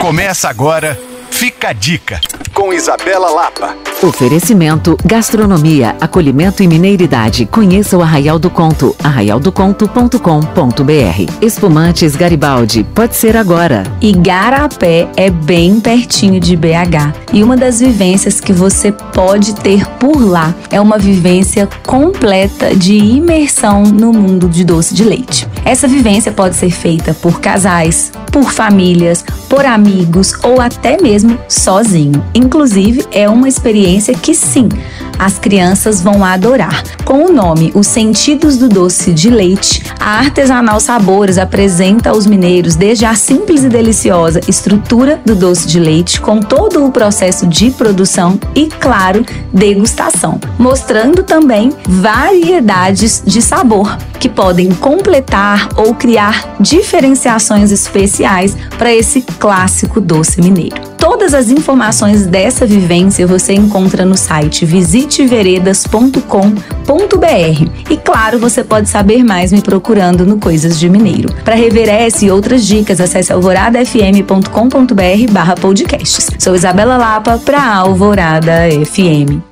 Começa agora, fica a dica, com Isabela Lapa. Oferecimento, gastronomia, acolhimento e mineiridade. Conheça o Arraial do Conto, arraialdoconto.com.br. Espumantes Garibaldi, pode ser agora. Igarapé é bem pertinho de BH e uma das vivências que você pode ter por lá é uma vivência completa de imersão no mundo de doce de leite. Essa vivência pode ser feita por casais, por famílias, por amigos ou até mesmo sozinho. Inclusive, é uma experiência que sim, as crianças vão adorar. Com o nome Os Sentidos do Doce de Leite, a Artesanal Sabores apresenta aos mineiros desde a simples e deliciosa estrutura do doce de leite, com todo o processo de produção e, claro, degustação, mostrando também variedades de sabor que podem completar ou criar diferenciações especiais para esse clássico doce mineiro. Todas as informações dessa vivência você encontra no site visiteveredas.com.br. E claro, você pode saber mais me procurando no Coisas de Mineiro. Para rever essa e outras dicas, acesse alvoradafm.com.br/podcasts. Sou Isabela Lapa para Alvorada FM.